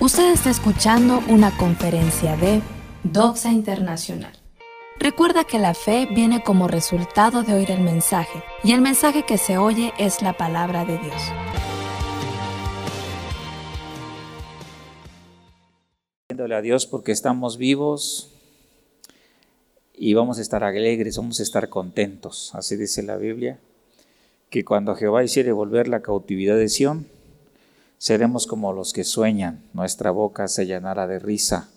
Usted está escuchando una conferencia de Doxa Internacional. Recuerda que la fe viene como resultado de oír el mensaje, y el mensaje que se oye es la palabra de Dios. a Dios porque estamos vivos y vamos a estar alegres, vamos a estar contentos. Así dice la Biblia, que cuando Jehová hiciere volver la cautividad de Sión, seremos como los que sueñan, nuestra boca se llenará de risa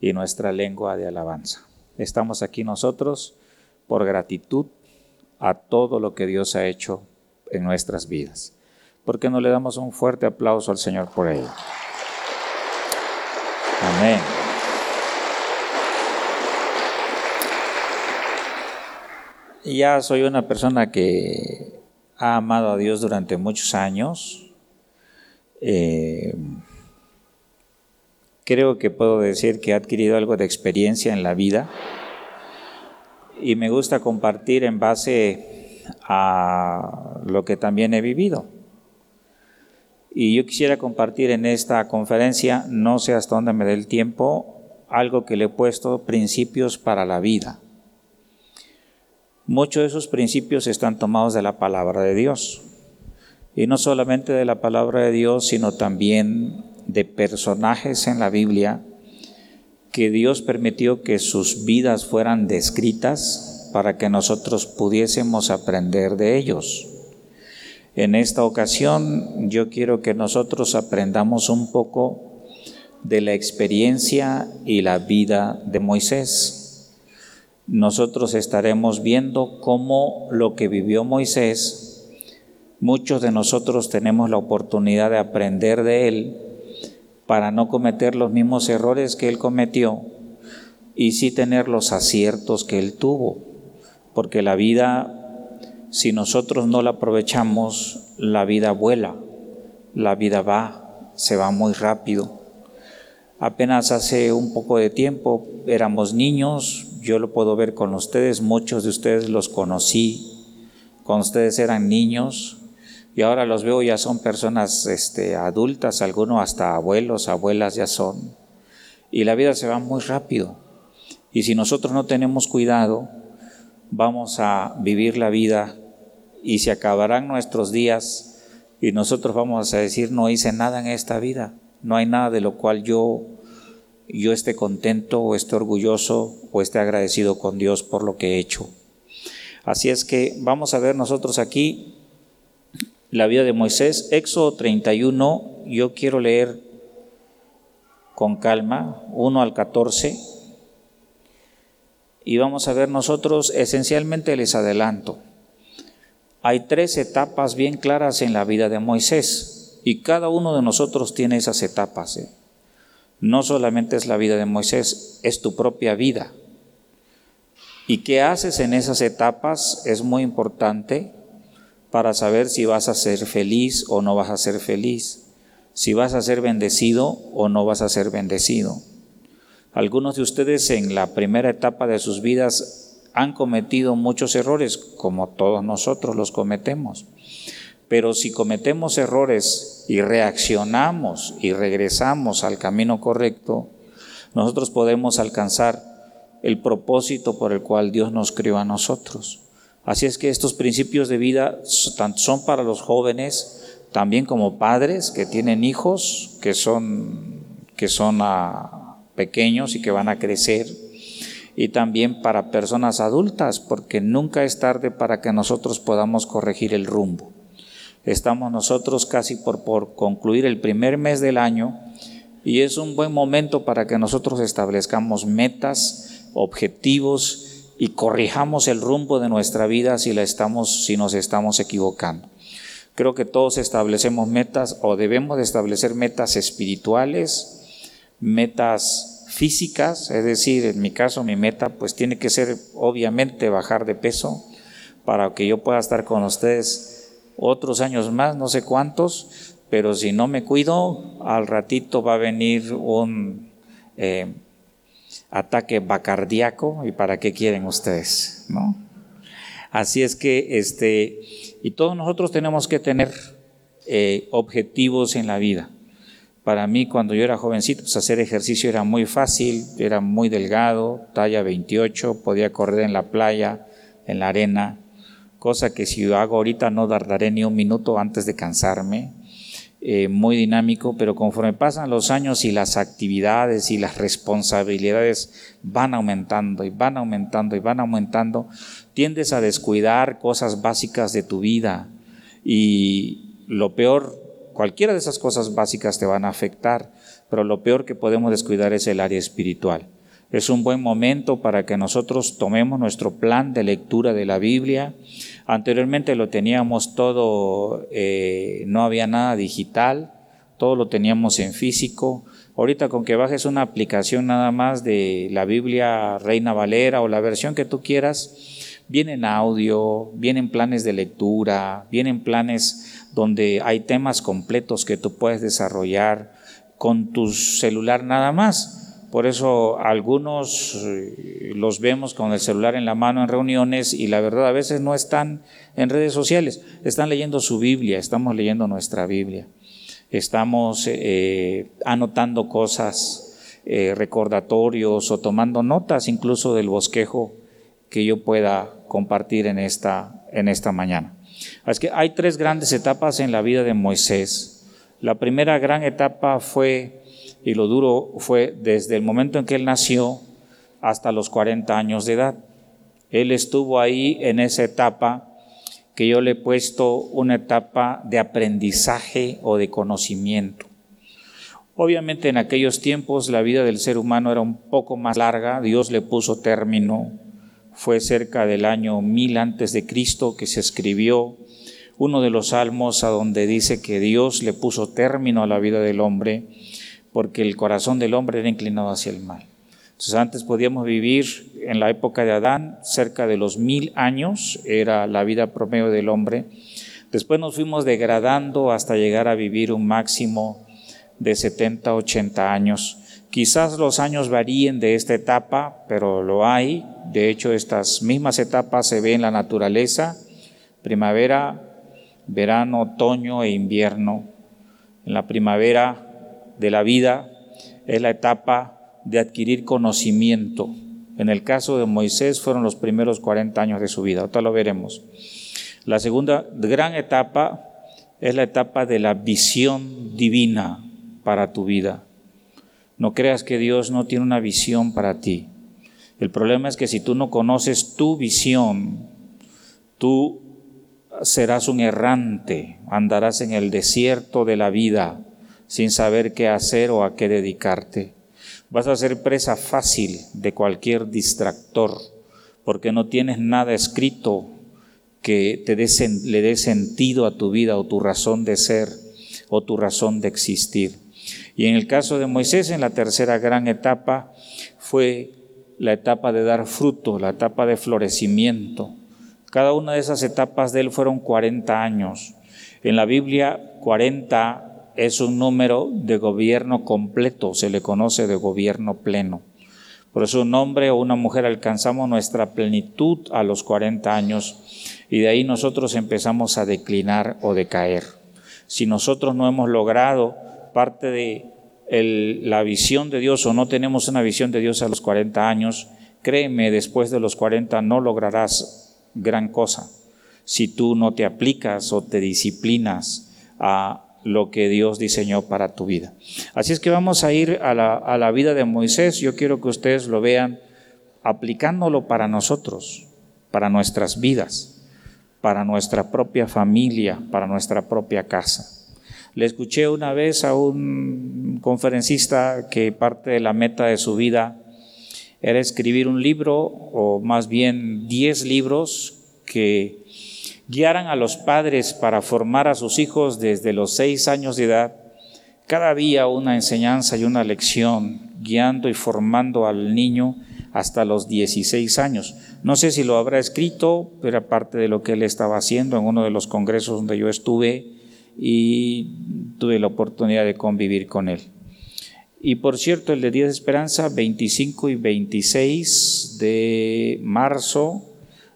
y nuestra lengua de alabanza. Estamos aquí nosotros por gratitud a todo lo que Dios ha hecho en nuestras vidas. ¿Por qué no le damos un fuerte aplauso al Señor por ello? Amén. Ya soy una persona que ha amado a Dios durante muchos años. Eh, creo que puedo decir que he adquirido algo de experiencia en la vida y me gusta compartir en base a lo que también he vivido. Y yo quisiera compartir en esta conferencia, no sé hasta dónde me dé el tiempo, algo que le he puesto principios para la vida. Muchos de esos principios están tomados de la palabra de Dios. Y no solamente de la palabra de Dios, sino también de personajes en la Biblia que Dios permitió que sus vidas fueran descritas para que nosotros pudiésemos aprender de ellos. En esta ocasión yo quiero que nosotros aprendamos un poco de la experiencia y la vida de Moisés. Nosotros estaremos viendo cómo lo que vivió Moisés, muchos de nosotros tenemos la oportunidad de aprender de él para no cometer los mismos errores que él cometió y sí tener los aciertos que él tuvo, porque la vida si nosotros no la aprovechamos, la vida vuela, la vida va, se va muy rápido. Apenas hace un poco de tiempo éramos niños, yo lo puedo ver con ustedes, muchos de ustedes los conocí cuando ustedes eran niños y ahora los veo ya son personas este, adultas, algunos hasta abuelos, abuelas ya son. Y la vida se va muy rápido. Y si nosotros no tenemos cuidado, vamos a vivir la vida y se acabarán nuestros días y nosotros vamos a decir no hice nada en esta vida, no hay nada de lo cual yo yo esté contento o esté orgulloso o esté agradecido con Dios por lo que he hecho. Así es que vamos a ver nosotros aquí la vida de Moisés, Éxodo 31, yo quiero leer con calma, 1 al 14 y vamos a ver nosotros, esencialmente les adelanto, hay tres etapas bien claras en la vida de Moisés y cada uno de nosotros tiene esas etapas. ¿eh? No solamente es la vida de Moisés, es tu propia vida. Y qué haces en esas etapas es muy importante para saber si vas a ser feliz o no vas a ser feliz, si vas a ser bendecido o no vas a ser bendecido. Algunos de ustedes en la primera etapa de sus vidas han cometido muchos errores, como todos nosotros los cometemos. Pero si cometemos errores y reaccionamos y regresamos al camino correcto, nosotros podemos alcanzar el propósito por el cual Dios nos crió a nosotros. Así es que estos principios de vida son para los jóvenes, también como padres que tienen hijos, que son, que son pequeños y que van a crecer, y también para personas adultas, porque nunca es tarde para que nosotros podamos corregir el rumbo. Estamos nosotros casi por, por concluir el primer mes del año y es un buen momento para que nosotros establezcamos metas, objetivos y corrijamos el rumbo de nuestra vida si, la estamos, si nos estamos equivocando. Creo que todos establecemos metas o debemos de establecer metas espirituales, metas físicas, es decir, en mi caso mi meta pues tiene que ser obviamente bajar de peso para que yo pueda estar con ustedes otros años más, no sé cuántos, pero si no me cuido, al ratito va a venir un eh, ataque bacardíaco y para qué quieren ustedes, ¿no? Así es que, este, y todos nosotros tenemos que tener eh, objetivos en la vida Para mí cuando yo era jovencito, pues, hacer ejercicio era muy fácil, era muy delgado, talla 28, podía correr en la playa, en la arena, cosa que si yo hago ahorita no tardaré ni un minuto antes de cansarme. Eh, muy dinámico, pero conforme pasan los años y las actividades y las responsabilidades van aumentando y van aumentando y van aumentando, tiendes a descuidar cosas básicas de tu vida y lo peor, cualquiera de esas cosas básicas te van a afectar, pero lo peor que podemos descuidar es el área espiritual. Es un buen momento para que nosotros tomemos nuestro plan de lectura de la Biblia. Anteriormente lo teníamos todo, eh, no había nada digital, todo lo teníamos en físico. Ahorita con que bajes una aplicación nada más de la Biblia Reina Valera o la versión que tú quieras, vienen audio, vienen planes de lectura, vienen planes donde hay temas completos que tú puedes desarrollar con tu celular nada más. Por eso algunos eh, los vemos con el celular en la mano en reuniones y la verdad a veces no están en redes sociales, están leyendo su Biblia, estamos leyendo nuestra Biblia, estamos eh, anotando cosas, eh, recordatorios o tomando notas incluso del bosquejo que yo pueda compartir en esta, en esta mañana. Es que hay tres grandes etapas en la vida de Moisés. La primera gran etapa fue y lo duro fue desde el momento en que él nació hasta los 40 años de edad. Él estuvo ahí en esa etapa que yo le he puesto una etapa de aprendizaje o de conocimiento. Obviamente en aquellos tiempos la vida del ser humano era un poco más larga, Dios le puso término, fue cerca del año 1000 antes de Cristo que se escribió uno de los salmos a donde dice que Dios le puso término a la vida del hombre porque el corazón del hombre era inclinado hacia el mal. Entonces antes podíamos vivir en la época de Adán cerca de los mil años, era la vida promedio del hombre. Después nos fuimos degradando hasta llegar a vivir un máximo de 70, 80 años. Quizás los años varíen de esta etapa, pero lo hay. De hecho, estas mismas etapas se ven en la naturaleza, primavera, verano, otoño e invierno. En la primavera de la vida es la etapa de adquirir conocimiento. En el caso de Moisés fueron los primeros 40 años de su vida, ahorita lo veremos. La segunda gran etapa es la etapa de la visión divina para tu vida. No creas que Dios no tiene una visión para ti. El problema es que si tú no conoces tu visión, tú serás un errante, andarás en el desierto de la vida sin saber qué hacer o a qué dedicarte. Vas a ser presa fácil de cualquier distractor, porque no tienes nada escrito que te le dé sentido a tu vida o tu razón de ser o tu razón de existir. Y en el caso de Moisés, en la tercera gran etapa, fue la etapa de dar fruto, la etapa de florecimiento. Cada una de esas etapas de él fueron 40 años. En la Biblia, 40 es un número de gobierno completo, se le conoce de gobierno pleno. Por eso un hombre o una mujer alcanzamos nuestra plenitud a los 40 años y de ahí nosotros empezamos a declinar o decaer. Si nosotros no hemos logrado parte de la visión de Dios o no tenemos una visión de Dios a los 40 años, créeme, después de los 40 no lograrás gran cosa si tú no te aplicas o te disciplinas a lo que Dios diseñó para tu vida. Así es que vamos a ir a la, vida de Moisés. Yo quiero que ustedes lo vean aplicándolo para nosotros, para nuestras vidas, para nuestra propia familia, para nuestra propia casa. Le escuché una vez a un conferencista que parte de la meta de su vida era escribir un libro, o más bien diez libros que guiaran a los padres para formar a sus hijos desde los seis años de edad, cada día una enseñanza y una lección, guiando y formando al niño hasta los 16 años. No sé si lo habrá escrito, pero aparte de lo que él estaba haciendo en uno de los congresos donde yo estuve y tuve la oportunidad de convivir con él. Y por cierto, el de Día de Esperanza, 25 y 26 de marzo,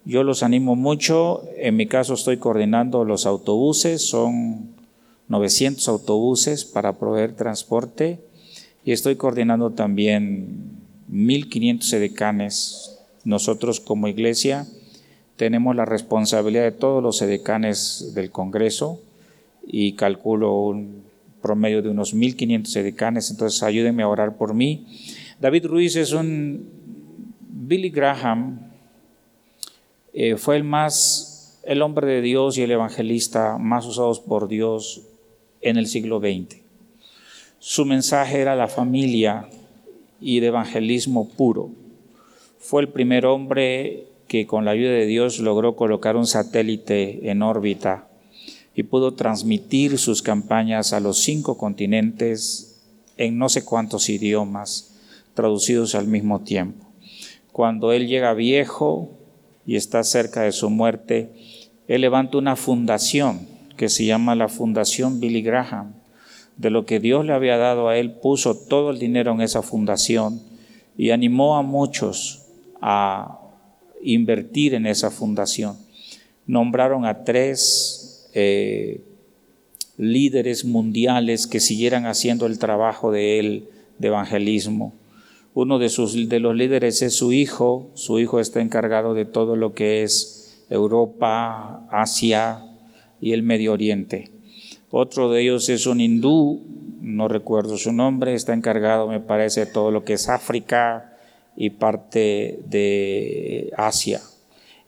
yo los animo mucho. En mi caso estoy coordinando los autobuses. Son 900 autobuses para proveer transporte y estoy coordinando también 1.500 edecanes. Nosotros como iglesia tenemos la responsabilidad de todos los edecanes del Congreso y calculo un promedio de unos 1.500 edecanes, entonces ayúdenme a orar por mí. David Ruiz es un Billy Graham, eh, fue el más, el hombre de Dios y el evangelista más usados por Dios en el siglo XX. Su mensaje era la familia y de evangelismo puro. Fue el primer hombre que con la ayuda de Dios logró colocar un satélite en órbita y pudo transmitir sus campañas a los cinco continentes en no sé cuántos idiomas traducidos al mismo tiempo. Cuando él llega viejo y está cerca de su muerte, él levanta una fundación que se llama la Fundación Billy Graham. De lo que Dios le había dado a él, puso todo el dinero en esa fundación y animó a muchos a invertir en esa fundación. Nombraron a tres eh, líderes mundiales que siguieran haciendo el trabajo de él de evangelismo. Uno de, sus, de los líderes es su hijo, su hijo está encargado de todo lo que es Europa, Asia, y el Medio Oriente. Otro de ellos es un hindú, no recuerdo su nombre, está encargado, me parece, de todo lo que es África y parte de Asia.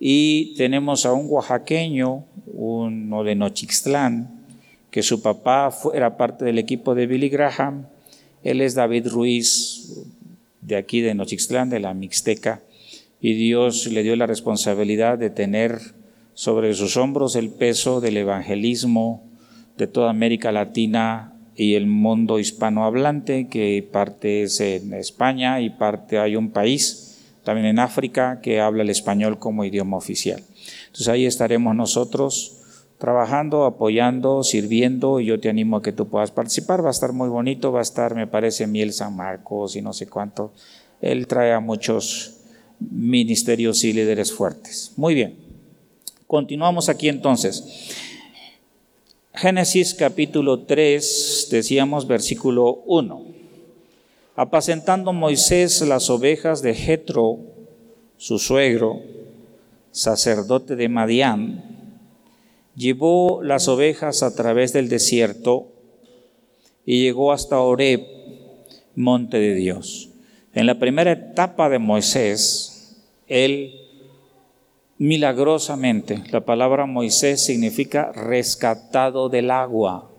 Y tenemos a un oaxaqueño, uno de Nochixtlán, que su papá era parte del equipo de Billy Graham. Él es David Ruiz, de aquí de Nochixtlán, de la Mixteca, y Dios le dio la responsabilidad de tener sobre sus hombros el peso del evangelismo de toda América Latina y el mundo hispanohablante, que parte es en España y parte hay un país, también en África, que habla el español como idioma oficial. Entonces ahí estaremos nosotros trabajando, apoyando, sirviendo, y yo te animo a que tú puedas participar. Va a estar muy bonito, va a estar, me parece, Miel San Marcos y no sé cuánto. Él trae a muchos ministerios y líderes fuertes. Muy bien. Continuamos aquí entonces. Génesis capítulo 3, decíamos versículo 1. Apacentando Moisés las ovejas de Jetro, su suegro, sacerdote de Madián, llevó las ovejas a través del desierto y llegó hasta Oreb, monte de Dios. En la primera etapa de Moisés, él milagrosamente. La palabra Moisés significa rescatado del agua.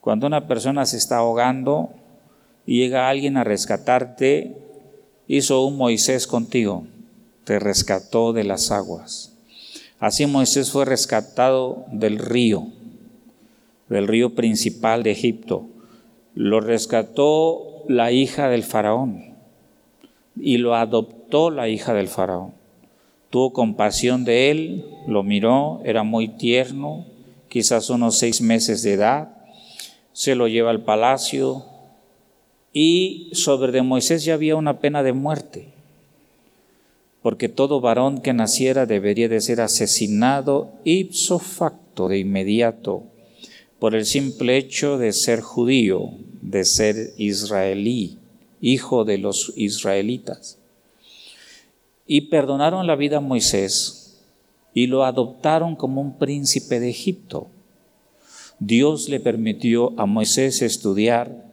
Cuando una persona se está ahogando y llega alguien a rescatarte, hizo un Moisés contigo, te rescató de las aguas. Así Moisés fue rescatado del río, del río principal de Egipto. Lo rescató la hija del faraón y lo adoptó la hija del faraón. Tuvo compasión de él, lo miró, era muy tierno, quizás unos seis meses de edad, se lo lleva al palacio y sobre de Moisés ya había una pena de muerte, porque todo varón que naciera debería de ser asesinado ipso facto de inmediato por el simple hecho de ser judío, de ser israelí, hijo de los israelitas y perdonaron la vida a Moisés y lo adoptaron como un príncipe de Egipto. Dios le permitió a Moisés estudiar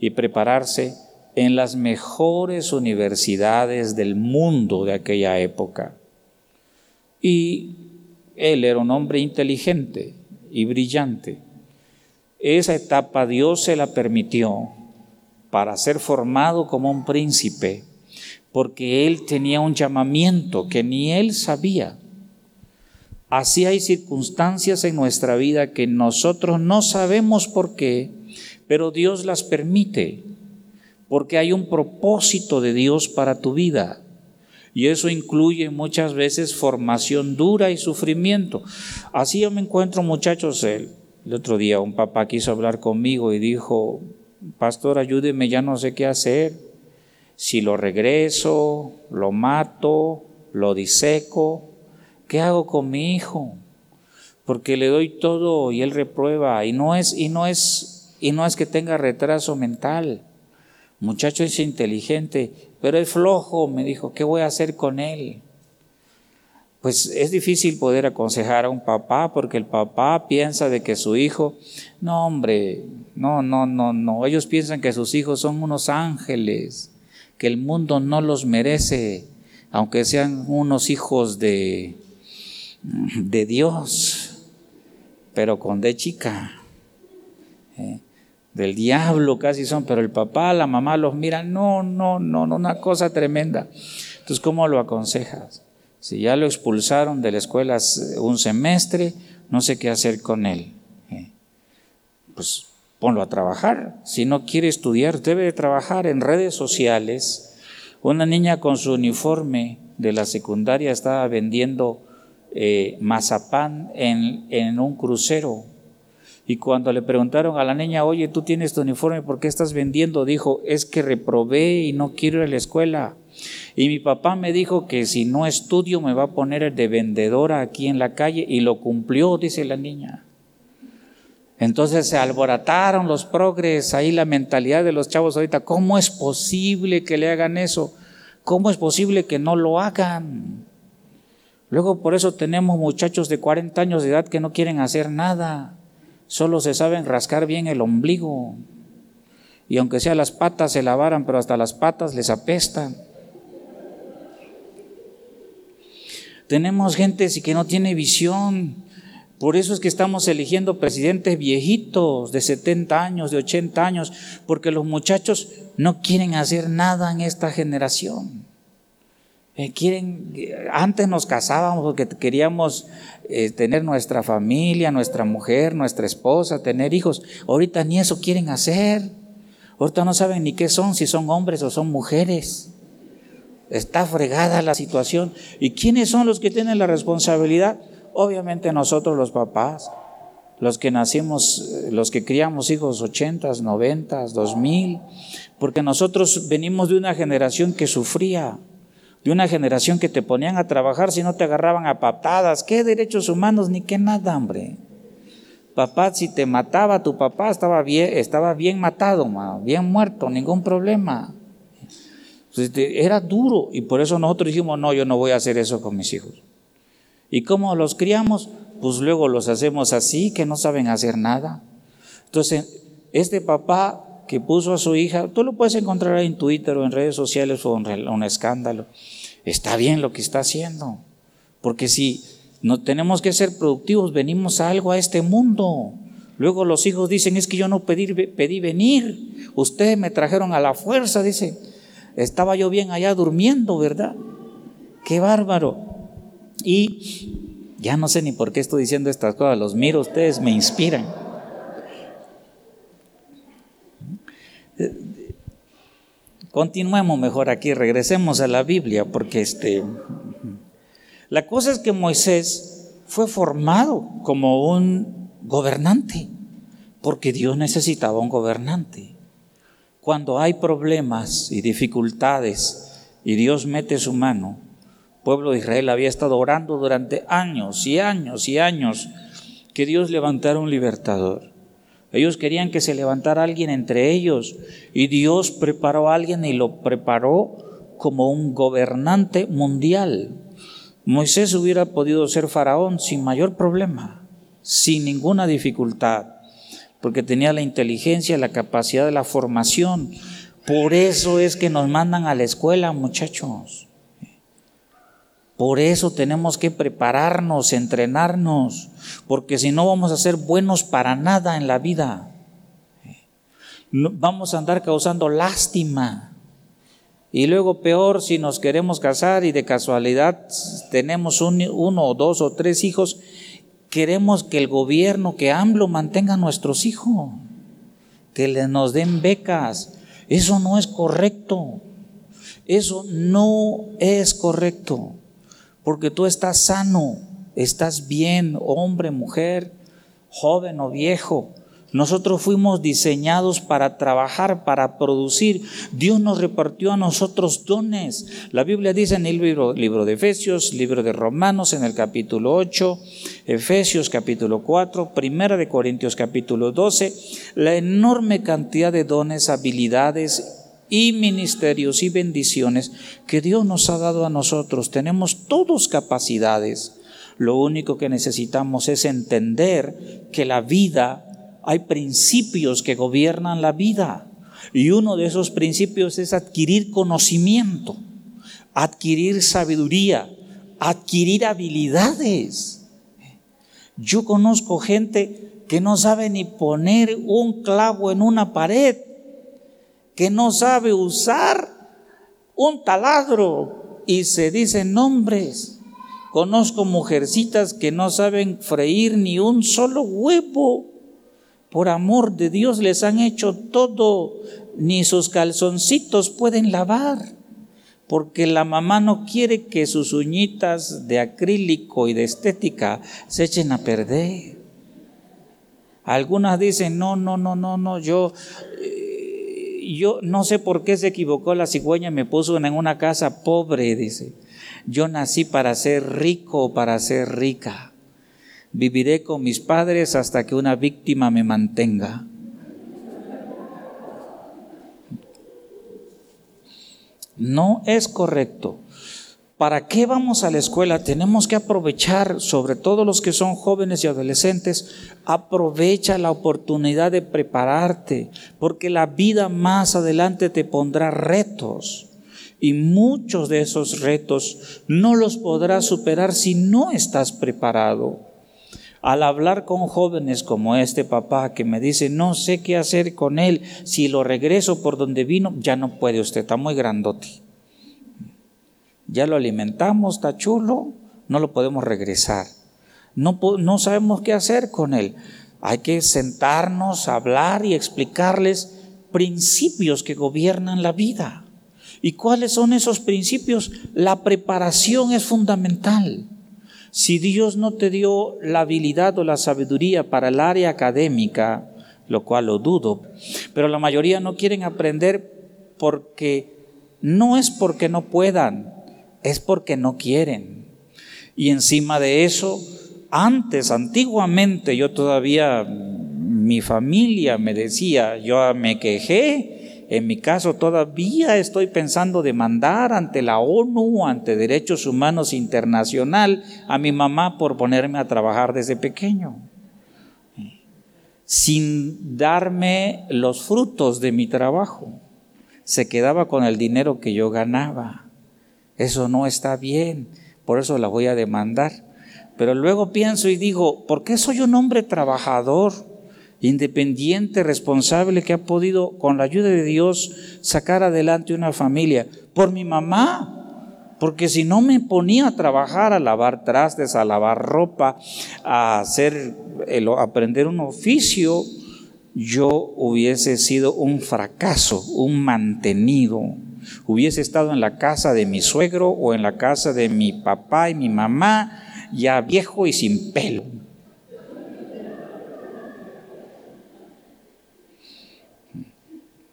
y prepararse en las mejores universidades del mundo de aquella época. Y él era un hombre inteligente y brillante. Esa etapa Dios se la permitió para ser formado como un príncipe porque él tenía un llamamiento que ni él sabía. Así hay circunstancias en nuestra vida que nosotros no sabemos por qué, pero Dios las permite, porque hay un propósito de Dios para tu vida. Y eso incluye muchas veces formación dura y sufrimiento. Así yo me encuentro, muchachos, el, el otro día un papá quiso hablar conmigo y dijo, pastor, ayúdeme, ya no sé qué hacer si lo regreso, lo mato, lo diseco, ¿qué hago con mi hijo? porque le doy todo y él reprueba y no es y no es y no es que tenga retraso mental. Muchacho es inteligente, pero es flojo, me dijo, ¿qué voy a hacer con él? Pues es difícil poder aconsejar a un papá porque el papá piensa de que su hijo, no hombre, no, no, no, no, ellos piensan que sus hijos son unos ángeles, que el mundo no los merece, aunque sean unos hijos de, de Dios, pero con de chica. ¿eh? Del diablo casi son, pero el papá, la mamá los miran, no, no, no, no, una cosa tremenda. Entonces, ¿cómo lo aconsejas? Si ya lo expulsaron de la escuela un semestre, no sé qué hacer con él. ¿eh? Pues ponlo a trabajar. Si no quiere estudiar, debe trabajar en redes sociales. Una niña con su uniforme de la secundaria estaba vendiendo eh, mazapán en, en un crucero y cuando le preguntaron a la niña, oye, tú tienes tu uniforme, ¿por qué estás vendiendo? Dijo, es que reprobé y no quiero ir a la escuela. Y mi papá me dijo que si no estudio me va a poner de vendedora aquí en la calle y lo cumplió, dice la niña. Entonces se alborataron los progres, ahí la mentalidad de los chavos ahorita, ¿cómo es posible que le hagan eso? ¿Cómo es posible que no lo hagan? Luego por eso tenemos muchachos de 40 años de edad que no quieren hacer nada solo se saben rascar bien el ombligo. Y aunque sea las patas se lavaran, pero hasta las patas les apestan. Tenemos gente que no tiene visión. Por eso es que estamos eligiendo presidentes viejitos de 70 años, de 80 años, porque los muchachos no quieren hacer nada en esta generación. Eh, quieren, antes nos casábamos porque queríamos eh, tener nuestra familia, nuestra mujer, nuestra esposa, tener hijos. Ahorita ni eso quieren hacer. Ahorita no saben ni qué son, si son hombres o son mujeres. Está fregada la situación. ¿Y quiénes son los que tienen la responsabilidad? Obviamente nosotros los papás, los que nacimos, eh, los que criamos hijos ochentas, noventas, dos mil, porque nosotros venimos de una generación que sufría de una generación que te ponían a trabajar si no te agarraban a patadas. ¿Qué derechos humanos ni qué nada, hombre? Papá, si te mataba tu papá, estaba bien, estaba bien matado, bien muerto, ningún problema. era duro y por eso nosotros dijimos, no, yo no voy a hacer eso con mis hijos. ¿Y cómo los criamos? Pues luego los hacemos así, que no saben hacer nada. Entonces, este papá que puso a su hija, tú lo puedes encontrar en Twitter o en redes sociales o en un escándalo. Está bien lo que está haciendo, porque si no tenemos que ser productivos, venimos a algo a este mundo. Luego los hijos dicen, es que yo no pedí, pedí venir, ustedes me trajeron a la fuerza, dice. Estaba yo bien allá durmiendo, ¿verdad? Qué bárbaro. Y ya no sé ni por qué estoy diciendo estas cosas, los miro, ustedes me inspiran. Continuemos mejor aquí, regresemos a la Biblia, porque este, la cosa es que Moisés fue formado como un gobernante, porque Dios necesitaba un gobernante. Cuando hay problemas y dificultades y Dios mete su mano, el pueblo de Israel había estado orando durante años y años y años que Dios levantara un libertador. Ellos querían que se levantara alguien entre ellos y Dios preparó a alguien y lo preparó como un gobernante mundial. Moisés hubiera podido ser faraón sin mayor problema, sin ninguna dificultad, porque tenía la inteligencia, la capacidad de la formación. Por eso es que nos mandan a la escuela, muchachos. Por eso tenemos que prepararnos, entrenarnos, porque si no vamos a ser buenos para nada en la vida. Vamos a andar causando lástima. Y luego peor si nos queremos casar y de casualidad tenemos uno o dos o tres hijos, queremos que el gobierno, que AMLO mantenga a nuestros hijos, que les nos den becas. Eso no es correcto. Eso no es correcto porque tú estás sano, estás bien, hombre, mujer, joven o viejo. Nosotros fuimos diseñados para trabajar, para producir. Dios nos repartió a nosotros dones. La Biblia dice en el libro, de Efesios, libro de Romanos en el capítulo 8, Efesios capítulo 4, Primera de Corintios capítulo 12, la enorme cantidad de dones, habilidades y ministerios y bendiciones que Dios nos ha dado a nosotros. Tenemos todos capacidades. Lo único que necesitamos es entender que la vida hay principios que gobiernan la vida. Y uno de esos principios es adquirir conocimiento, adquirir sabiduría, adquirir habilidades. Yo conozco gente que no sabe ni poner un clavo en una pared, que no sabe usar un taladro y se dicen nombres. Conozco mujercitas que no saben freír ni un solo huevo por amor de Dios les han hecho todo, ni sus calzoncitos pueden lavar, porque la mamá no quiere que sus uñitas de acrílico y de estética se echen a perder. Algunas dicen, no, no, no, no, no, yo, eh, yo no sé por qué se equivocó la cigüeña, me puso en una casa pobre, dice. Yo nací para ser rico para ser rica. Viviré con mis padres hasta que una víctima me mantenga. No es correcto. ¿Para qué vamos a la escuela? Tenemos que aprovechar, sobre todo los que son jóvenes y adolescentes, aprovecha la oportunidad de prepararte, porque la vida más adelante te pondrá retos. Y muchos de esos retos no los podrás superar si no estás preparado. Al hablar con jóvenes como este papá que me dice, no sé qué hacer con él, si lo regreso por donde vino, ya no puede usted, está muy grandote. Ya lo alimentamos, está chulo, no lo podemos regresar. No, no sabemos qué hacer con él. Hay que sentarnos, hablar y explicarles principios que gobiernan la vida. ¿Y cuáles son esos principios? La preparación es fundamental. Si Dios no te dio la habilidad o la sabiduría para el área académica, lo cual lo dudo, pero la mayoría no quieren aprender porque no es porque no puedan, es porque no quieren. Y encima de eso, antes, antiguamente, yo todavía, mi familia me decía, yo me quejé en mi caso, todavía estoy pensando demandar ante la ONU, ante Derechos Humanos Internacional, a mi mamá por ponerme a trabajar desde pequeño, sin darme los frutos de mi trabajo. Se quedaba con el dinero que yo ganaba. Eso no está bien, por eso la voy a demandar. Pero luego pienso y digo, ¿por qué soy un hombre trabajador? independiente, responsable, que ha podido, con la ayuda de Dios, sacar adelante una familia. Por mi mamá, porque si no me ponía a trabajar, a lavar trastes, a lavar ropa, a hacer, aprender un oficio, yo hubiese sido un fracaso, un mantenido. Hubiese estado en la casa de mi suegro o en la casa de mi papá y mi mamá, ya viejo y sin pelo.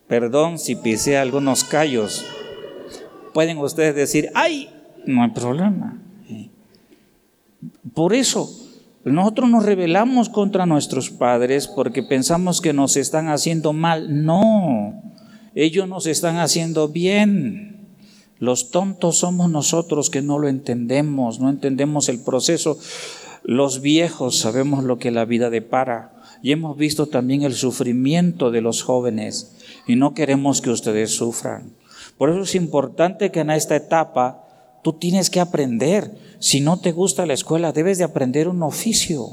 Perdón si pisé algunos callos. Pueden ustedes decir, ay, no hay problema. Por eso, nosotros nos rebelamos contra nuestros padres porque pensamos que nos están haciendo mal. No, ellos nos están haciendo bien. Los tontos somos nosotros que no lo entendemos, no entendemos el proceso. Los viejos sabemos lo que la vida depara y hemos visto también el sufrimiento de los jóvenes y no queremos que ustedes sufran. Por eso es importante que en esta etapa tú tienes que aprender. Si no te gusta la escuela, debes de aprender un oficio.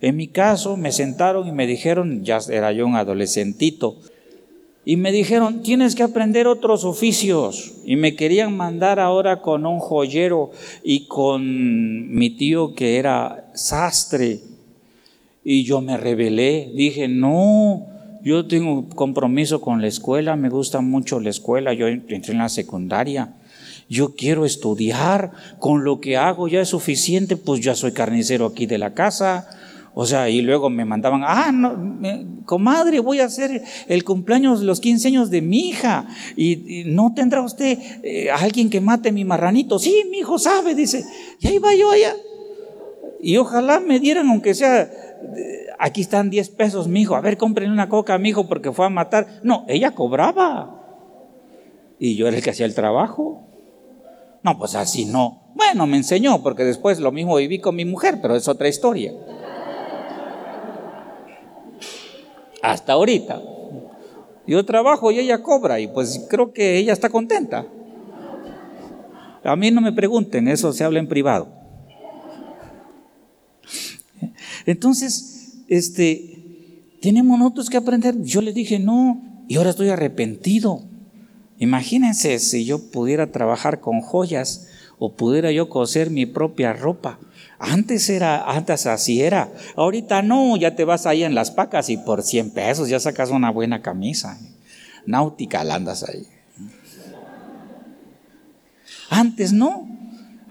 En mi caso, me sentaron y me dijeron, ya era yo un adolescentito, y me dijeron, tienes que aprender otros oficios. Y me querían mandar ahora con un joyero y con mi tío que era sastre. Y yo me rebelé, dije, no, yo tengo compromiso con la escuela, me gusta mucho la escuela, yo entré en la secundaria. Yo quiero estudiar, con lo que hago ya es suficiente, pues ya soy carnicero aquí de la casa, O sea, y luego me mandaban, ah, no, comadre, voy a hacer el cumpleaños, los 15 años de mi hija. Y, no tendrá usted eh, alguien que mate mi marranito. Sí, mi hijo sabe, dice. Y ahí va yo allá. Y ojalá me dieran, aunque sea, eh, aquí están 10 pesos, mi hijo. A ver, cómprenle una coca a mi hijo porque fue a matar. No, ella cobraba. Y yo era el que hacía el trabajo. No, pues así no. Bueno, me enseñó, porque después lo mismo viví con mi mujer, pero es otra historia. Hasta ahorita. Yo trabajo y ella cobra y pues creo que ella está contenta. A mí no me pregunten, eso se habla en privado. Entonces, este, tenemos nosotros que aprender. Yo le dije, no, y ahora estoy arrepentido. Imagínense si yo pudiera trabajar con joyas o pudiera yo coser mi propia ropa. Antes era, antes así era. Ahorita no, ya te vas ahí en las pacas y por 100 pesos ya sacas una buena camisa. Náutica la andas ahí. Antes no.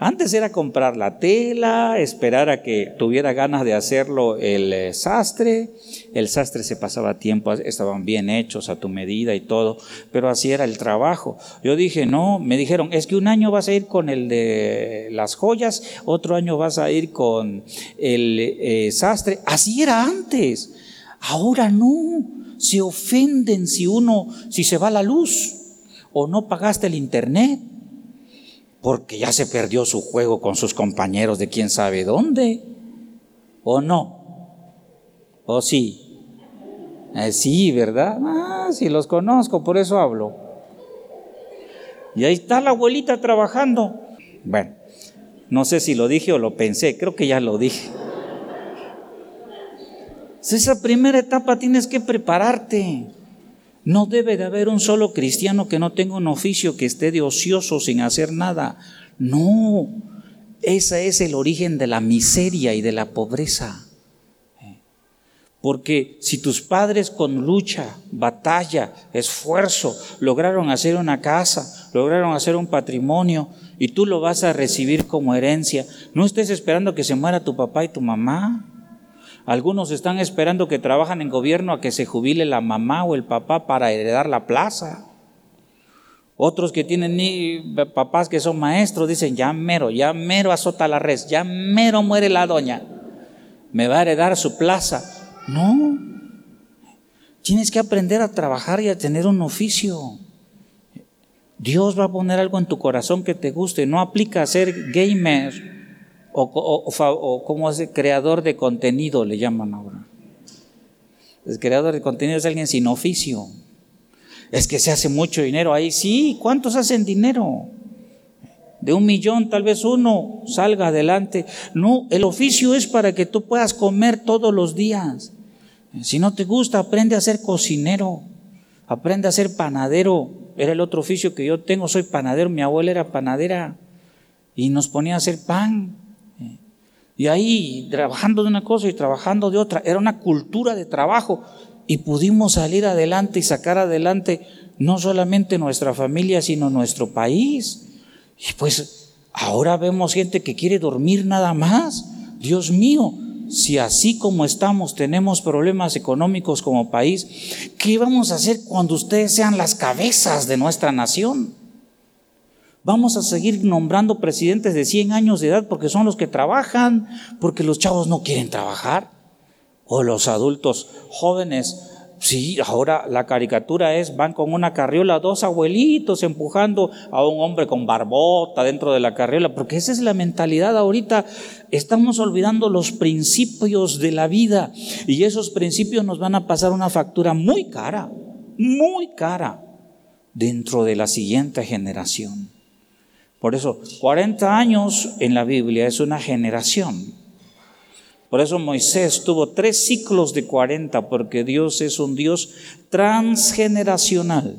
Antes era comprar la tela, esperar a que tuviera ganas de hacerlo el eh, sastre. El sastre se pasaba tiempo, estaban bien hechos a tu medida y todo, pero así era el trabajo. Yo dije, no, me dijeron, es que un año vas a ir con el de las joyas, otro año vas a ir con el eh, sastre. Así era antes. Ahora no. Se ofenden si uno, si se va la luz o no pagaste el internet porque ya se perdió su juego con sus compañeros de quién sabe dónde. ¿O no? ¿O sí? Eh, sí, ¿verdad? Ah, sí los conozco, por eso hablo. Y ahí está la abuelita trabajando. Bueno, no sé si lo dije o lo pensé, creo que ya lo dije. Esa primera etapa tienes que prepararte. No debe de haber un solo cristiano que no tenga un oficio, que esté de ocioso sin hacer nada. No, ese es el origen de la miseria y de la pobreza. Porque si tus padres con lucha, batalla, esfuerzo lograron hacer una casa, lograron hacer un patrimonio y tú lo vas a recibir como herencia, no estés esperando que se muera tu papá y tu mamá. Algunos están esperando que trabajan en gobierno a que se jubile la mamá o el papá para heredar la plaza. Otros que tienen ni papás que son maestros dicen, ya mero, ya mero azota la res, ya mero muere la doña, me va a heredar su plaza. No, tienes que aprender a trabajar y a tener un oficio. Dios va a poner algo en tu corazón que te guste, no aplica a ser gamer o, como es creador de contenido, le llaman ahora. El creador de contenido es alguien sin oficio. Es que se hace mucho dinero ahí. Sí, ¿cuántos hacen dinero? De un millón, tal vez uno salga adelante. No, el oficio es para que tú puedas comer todos los días. Si no te gusta, aprende a ser cocinero, aprende a ser panadero. Era el otro oficio que yo tengo, soy panadero, mi abuela era panadera y nos ponía a hacer pan. Y ahí, trabajando de una cosa y trabajando de otra, era una cultura de trabajo. Y pudimos salir adelante y sacar adelante no solamente nuestra familia, sino nuestro país. Y pues ahora vemos gente que quiere dormir nada más. Dios mío, si así como estamos tenemos problemas económicos como país, ¿qué vamos a hacer cuando ustedes sean las cabezas de nuestra nación? Vamos a seguir nombrando presidentes de 100 años de edad porque son los que trabajan, porque los chavos no quieren trabajar. O los adultos jóvenes. Sí, ahora la caricatura es, van con una carriola, dos abuelitos empujando a un hombre con barbota dentro de la carriola, porque esa es la mentalidad ahorita. Estamos olvidando los principios de la vida y esos principios nos van a pasar una factura muy cara, muy cara dentro de la siguiente generación. Por eso, 40 años en la Biblia es una generación. Por eso Moisés tuvo tres ciclos de 40, porque Dios es un Dios transgeneracional.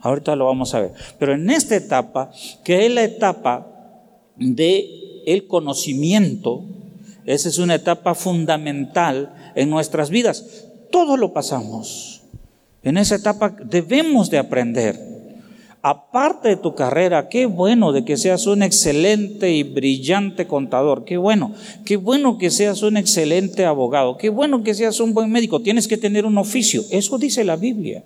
Ahorita lo vamos a ver. Pero en esta etapa, que es la etapa de el conocimiento, esa es una etapa fundamental en nuestras vidas. Todo lo pasamos. En esa etapa debemos de aprender aparte de tu carrera, qué bueno de que seas un excelente y brillante contador, qué bueno, qué bueno que seas un excelente abogado, qué bueno que seas un buen médico, tienes que tener un oficio, eso dice la Biblia,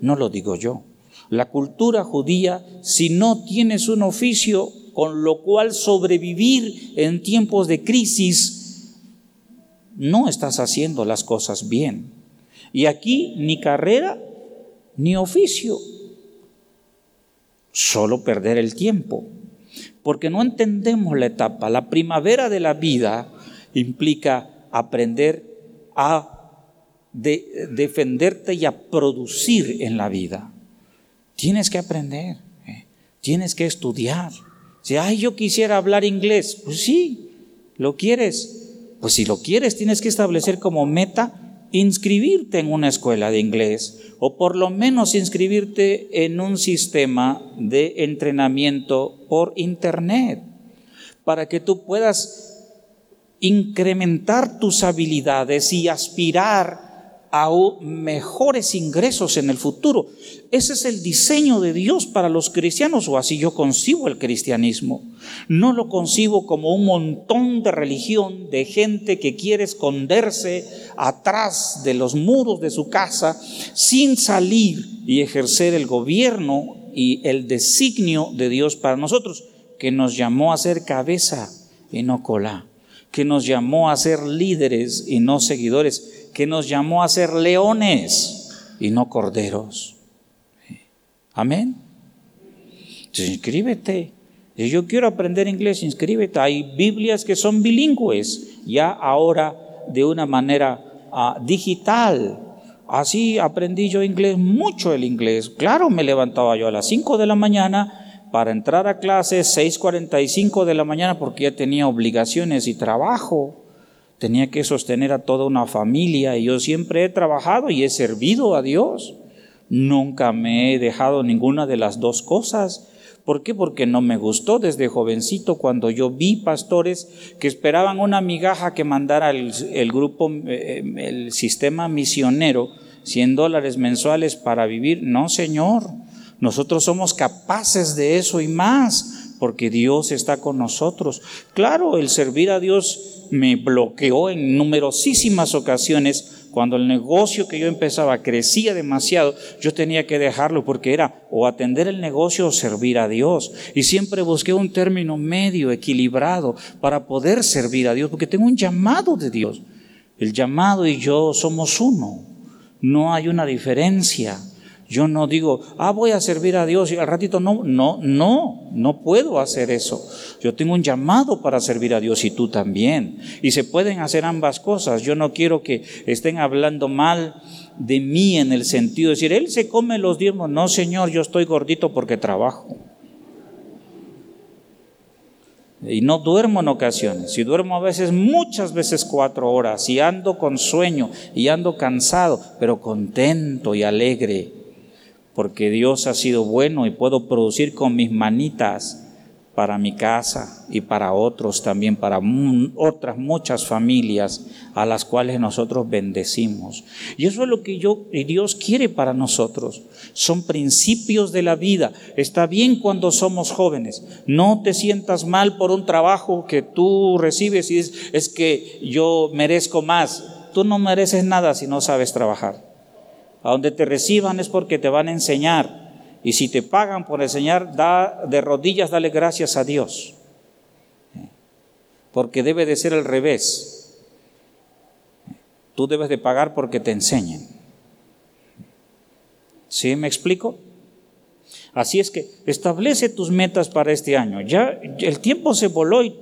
no lo digo yo. La cultura judía, si no tienes un oficio con lo cual sobrevivir en tiempos de crisis, no estás haciendo las cosas bien. Y aquí ni carrera ni oficio solo perder el tiempo, porque no entendemos la etapa. La primavera de la vida implica aprender a defenderte y a producir en la vida. Tienes que aprender, ¿eh? tienes que estudiar. Si, ay, yo quisiera hablar inglés, pues sí, lo quieres. Pues si lo quieres, tienes que establecer como meta inscribirte en una escuela de inglés o por lo menos inscribirte en un sistema de entrenamiento por internet para que tú puedas incrementar tus habilidades y aspirar a mejores ingresos en el futuro. Ese es el diseño de Dios para los cristianos, o así yo concibo el cristianismo. No lo concibo como un montón de religión, de gente que quiere esconderse atrás de los muros de su casa sin salir y ejercer el gobierno y el designio de Dios para nosotros, que nos llamó a ser cabeza y no cola, que nos llamó a ser líderes y no seguidores que nos llamó a ser leones y no corderos. Amén. Entonces, inscríbete. Si yo quiero aprender inglés, inscríbete. Hay Biblias que son bilingües, ya ahora de una manera ah, digital. Así aprendí yo inglés, mucho el inglés. Claro, me levantaba yo a las 5 de la mañana para entrar a clases, 6.45 de la mañana, porque ya tenía obligaciones y trabajo tenía que sostener a toda una familia y yo siempre he trabajado y he servido a Dios. Nunca me he dejado ninguna de las dos cosas. ¿Por qué? Porque no me gustó desde jovencito cuando yo vi pastores que esperaban una migaja que mandara el, grupo, eh, el sistema misionero, 100 dólares mensuales para vivir. No, Señor, nosotros somos capaces de eso y más, porque Dios está con nosotros. Claro, el servir a Dios me bloqueó en numerosísimas ocasiones. Cuando el negocio que yo empezaba crecía demasiado, yo tenía que dejarlo porque era o atender el negocio o servir a Dios. Y siempre busqué un término medio, equilibrado, para poder servir a Dios, porque tengo un llamado de Dios. El llamado y yo somos uno. No hay una diferencia. Yo no digo, ah, voy a servir a Dios y al ratito no, no, no, no puedo hacer eso. Yo tengo un llamado para servir a Dios y tú también. Y se pueden hacer ambas cosas. Yo no quiero que estén hablando mal de mí en el sentido de decir, Él se come los diezmos. No, Señor, yo estoy gordito porque trabajo. Y no duermo en ocasiones. Y duermo a veces, muchas veces cuatro horas. Y ando con sueño y ando cansado, pero contento y alegre porque Dios ha sido bueno y puedo producir con mis manitas para mi casa y para otros también, para otras muchas familias a las cuales nosotros bendecimos. Y eso es lo que yo y Dios quiere para nosotros. Son principios de la vida. Está bien cuando somos jóvenes. No te sientas mal por un trabajo que tú recibes y es, es que yo merezco más. Tú no mereces nada si no sabes trabajar. A donde te reciban es porque te van a enseñar. Y si te pagan por enseñar, da de rodillas, dale gracias a Dios. Porque debe de ser al revés. Tú debes de pagar porque te enseñen. ¿Sí me explico? Así es que establece tus metas para este año. Ya el tiempo se voló y,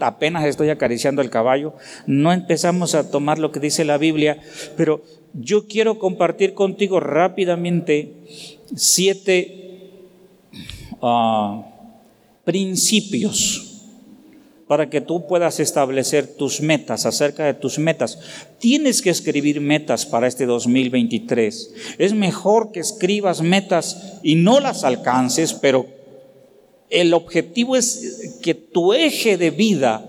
apenas estoy acariciando el caballo. No empezamos a tomar lo que dice la Biblia, pero yo quiero compartir contigo rápidamente siete ah, principios para que tú puedas establecer tus metas, acerca de tus metas. Tienes que escribir metas para este 2023. Es mejor que escribas metas y no las alcances, pero el objetivo es que tu eje de vida,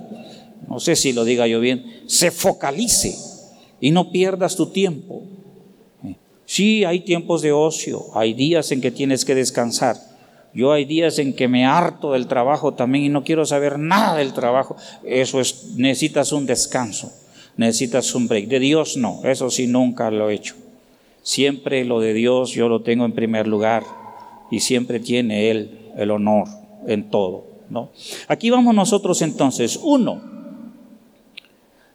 no sé si lo diga yo bien, se focalice y no pierdas tu tiempo. Sí, hay tiempos de ocio, hay días en que tienes que descansar. Yo hay días en que me harto del trabajo también y no quiero saber nada del trabajo. Eso es, necesitas un descanso, necesitas un break. De Dios no, eso sí nunca lo he hecho. Siempre lo de Dios yo lo tengo en primer lugar y siempre tiene Él el honor en todo. ¿no? Aquí vamos nosotros entonces. Uno,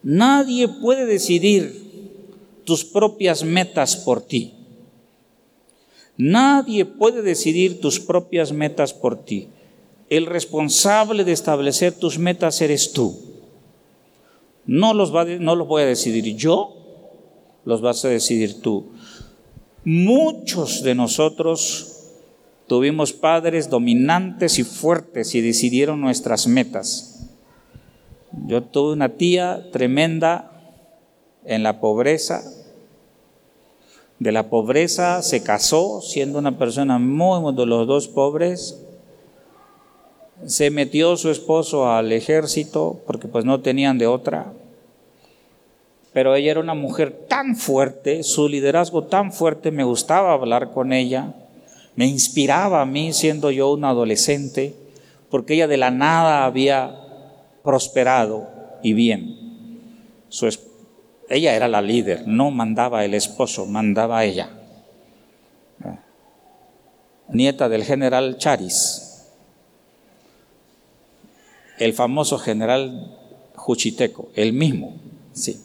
nadie puede decidir tus propias metas por ti. Nadie puede decidir tus propias metas por ti. El responsable de establecer tus metas eres tú. No los, va, no los voy a decidir yo, los vas a decidir tú. Muchos de nosotros tuvimos padres dominantes y fuertes y decidieron nuestras metas. Yo tuve una tía tremenda en la pobreza, de la pobreza se casó siendo una persona muy, de los dos pobres. Se metió su esposo al ejército porque pues no tenían de otra. Pero ella era una mujer tan fuerte, su liderazgo tan fuerte, me gustaba hablar con ella, me inspiraba a mí siendo yo un adolescente, porque ella de la nada había prosperado y bien. Su, ella era la líder, no mandaba el esposo, mandaba ella. Nieta del general Charis, el famoso general Juchiteco, el mismo, sí.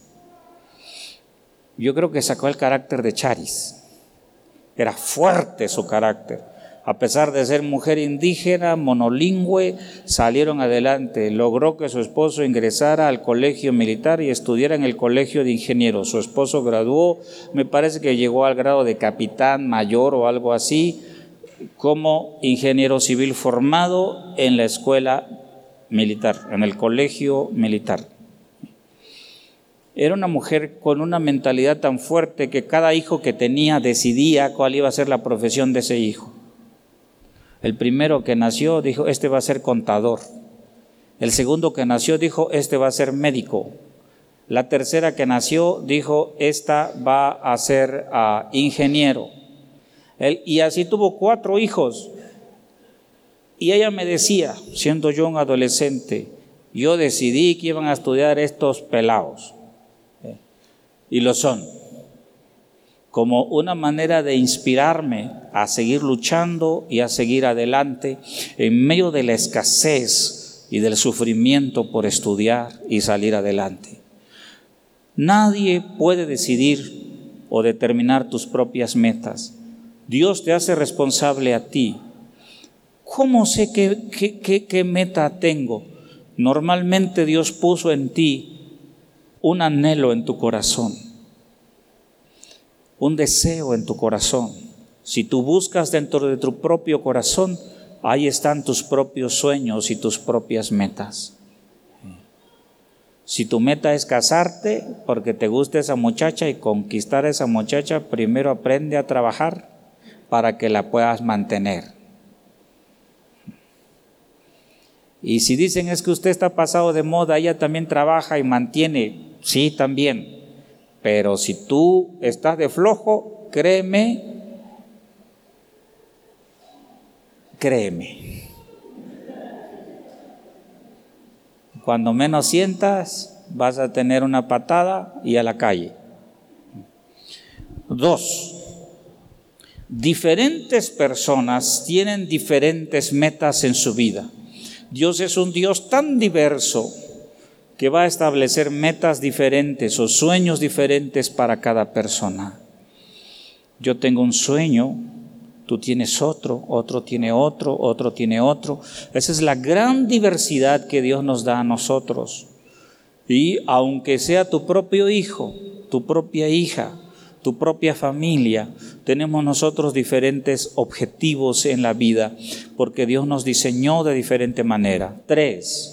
Yo creo que sacó el carácter de Charis. Era fuerte su carácter a pesar de ser mujer indígena, monolingüe, salieron adelante. Logró que su esposo ingresara al colegio militar y estudiara en el colegio de ingenieros. Su esposo graduó, me parece que llegó al grado de capitán mayor o algo así, como ingeniero civil formado en la escuela militar, en el colegio militar. Era una mujer con una mentalidad tan fuerte que cada hijo que tenía decidía cuál iba a ser la profesión de ese hijo. El primero que nació dijo, este va a ser contador. El segundo que nació dijo, este va a ser médico. La tercera que nació dijo, esta va a ser uh, ingeniero. y así tuvo cuatro hijos. Y ella me decía, siendo yo un adolescente, yo decidí que iban a estudiar estos pelados. Y lo son como una manera de inspirarme a seguir luchando y a seguir adelante en medio de la escasez y del sufrimiento por estudiar y salir adelante. Nadie puede decidir o determinar tus propias metas. Dios te hace responsable a ti. ¿Cómo sé qué, qué, qué meta tengo? Normalmente Dios puso en ti un anhelo en tu corazón un deseo en tu corazón. Si tú buscas dentro de tu propio corazón, ahí están tus propios sueños y tus propias metas. Si tu meta es casarte porque te gusta esa muchacha y conquistar a esa muchacha, primero aprende a trabajar para que la puedas mantener. Y si dicen es que usted está pasado de moda, ella también trabaja y mantiene, sí, también. Pero si tú estás de flojo, créeme, créeme. Cuando menos sientas, vas a tener una patada y a la calle. Dos, diferentes personas tienen diferentes metas en su vida. Dios es un Dios tan diverso que va a establecer metas diferentes o sueños diferentes para cada persona. Yo tengo un sueño, tú tienes otro, otro tiene otro, otro tiene otro. Esa es la gran diversidad que Dios nos da a nosotros. Y aunque sea tu propio hijo, tu propia hija, tu propia familia, tenemos nosotros diferentes objetivos en la vida, porque Dios nos diseñó de diferente manera. Tres,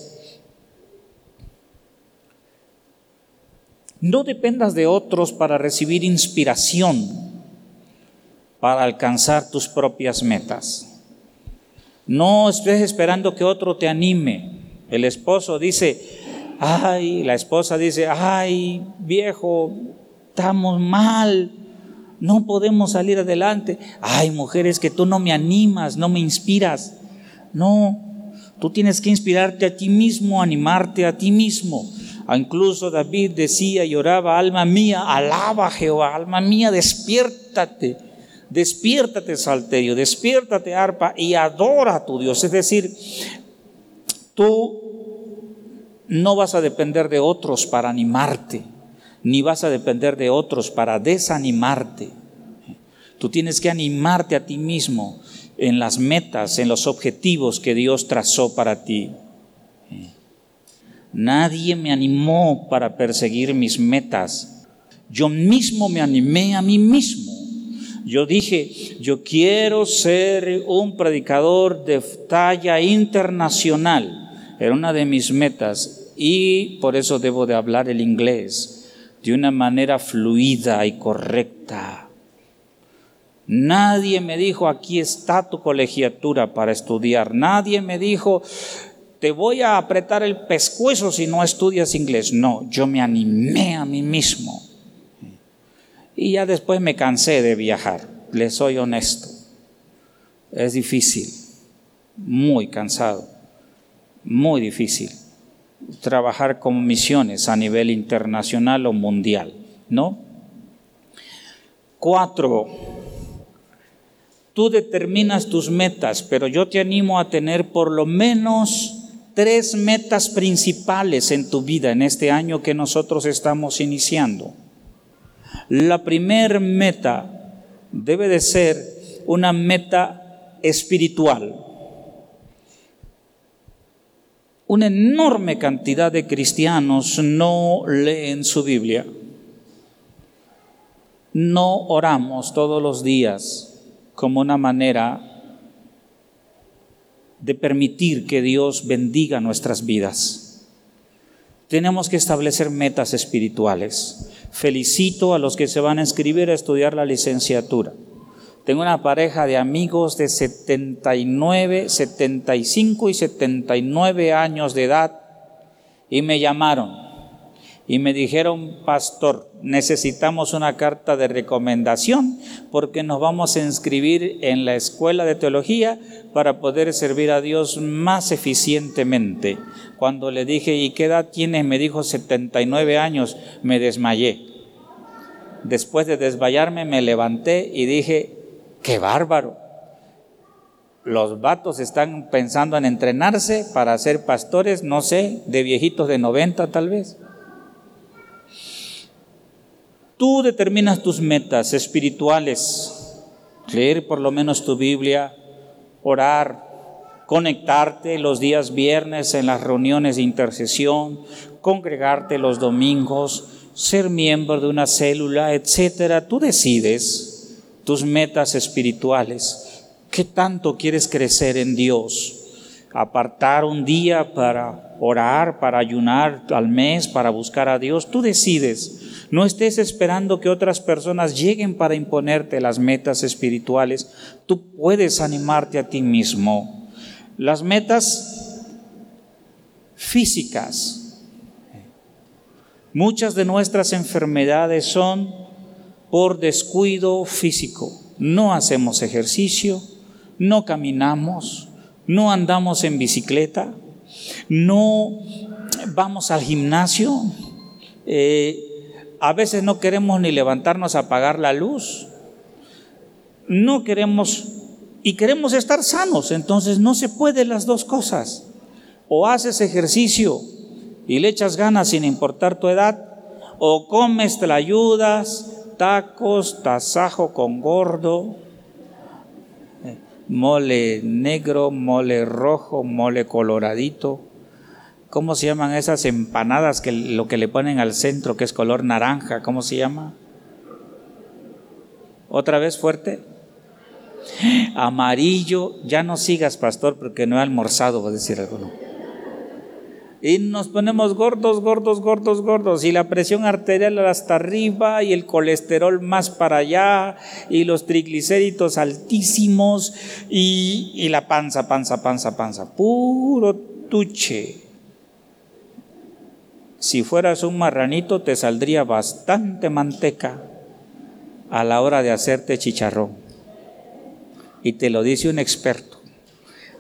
No dependas de otros para recibir inspiración para alcanzar tus propias metas. No estés esperando que otro te anime. El esposo dice, ay, la esposa dice, ay, viejo, estamos mal, No podemos salir adelante. Ay, mujeres, que tú no me animas, no me inspiras. No, tú tienes que inspirarte a ti mismo, animarte a ti mismo. Ah, incluso David decía y oraba, alma mía, alaba a Jehová, alma mía, despiértate, despiértate salterio, despiértate arpa y adora a tu Dios. Es decir, tú no vas a depender de otros para animarte, ni vas a depender de otros para desanimarte. Tú tienes que animarte a ti mismo en las metas, en los objetivos que Dios trazó para ti. Nadie me animó para perseguir mis metas. Yo mismo me animé a mí mismo. Yo dije, yo quiero ser un predicador de talla internacional. Era una de mis metas y por eso debo de hablar el inglés de una manera fluida y correcta. Nadie me dijo, aquí está tu colegiatura para estudiar. Nadie me dijo, te voy a apretar el pescuezo si no estudias inglés. No, yo me animé a mí mismo. Y ya después me cansé de viajar, le soy honesto. Es difícil, muy cansado, muy difícil trabajar como misiones a nivel internacional o mundial, ¿no? Cuatro, tú determinas tus metas, pero yo te animo a tener por lo menos tres metas principales en tu vida en este año que nosotros estamos iniciando. La primer meta debe de ser una meta espiritual. Una enorme cantidad de cristianos no leen su Biblia. No oramos todos los días como una manera de permitir que Dios bendiga nuestras vidas. Tenemos que establecer metas espirituales. Felicito a los que se van a inscribir a estudiar la licenciatura. Tengo una pareja de amigos de 79, 75 y 79 años de edad y me llamaron y me dijeron, pastor, necesitamos una carta de recomendación porque nos vamos a inscribir en la escuela de teología para poder servir a Dios más eficientemente. Cuando le dije, ¿y qué edad tienes? Me dijo 79 años, me desmayé. Después de desmayarme me levanté y dije, qué bárbaro. Los vatos están pensando en entrenarse para ser pastores, no sé, de viejitos de 90 tal vez. Tú determinas tus metas espirituales, leer por lo menos tu Biblia, orar, conectarte los días viernes en las reuniones de intercesión, congregarte los domingos, ser miembro de una célula, etcétera. Tú decides tus metas espirituales. ¿Qué tanto quieres crecer en Dios? Apartar un día para orar, para ayunar al mes, para buscar a Dios. Tú decides. No estés esperando que otras personas lleguen para imponerte las metas espirituales. Tú puedes animarte a ti mismo. Las metas físicas. Muchas de nuestras enfermedades son por descuido físico. No hacemos ejercicio, no caminamos, no andamos en bicicleta, no vamos al gimnasio. Eh, a veces no queremos ni levantarnos a apagar la luz. No queremos y queremos estar sanos, entonces no se puede las dos cosas. O haces ejercicio y le echas ganas sin importar tu edad, o comes, te la ayudas, tacos, tasajo con gordo, mole negro, mole rojo, mole coloradito. ¿Cómo se llaman esas empanadas que lo que le ponen al centro que es color naranja? ¿Cómo se llama? Otra vez fuerte. Amarillo, ya no sigas, pastor, porque no he almorzado, va a decir alguno. Y nos ponemos gordos, gordos, gordos, gordos, y la presión arterial hasta arriba, y el colesterol más para allá, y los triglicéridos altísimos, y, y la panza, panza, panza, panza, puro tuche. Si fueras un marranito te saldría bastante manteca. a la hora de hacerte chicharrón. Y te lo dice un experto.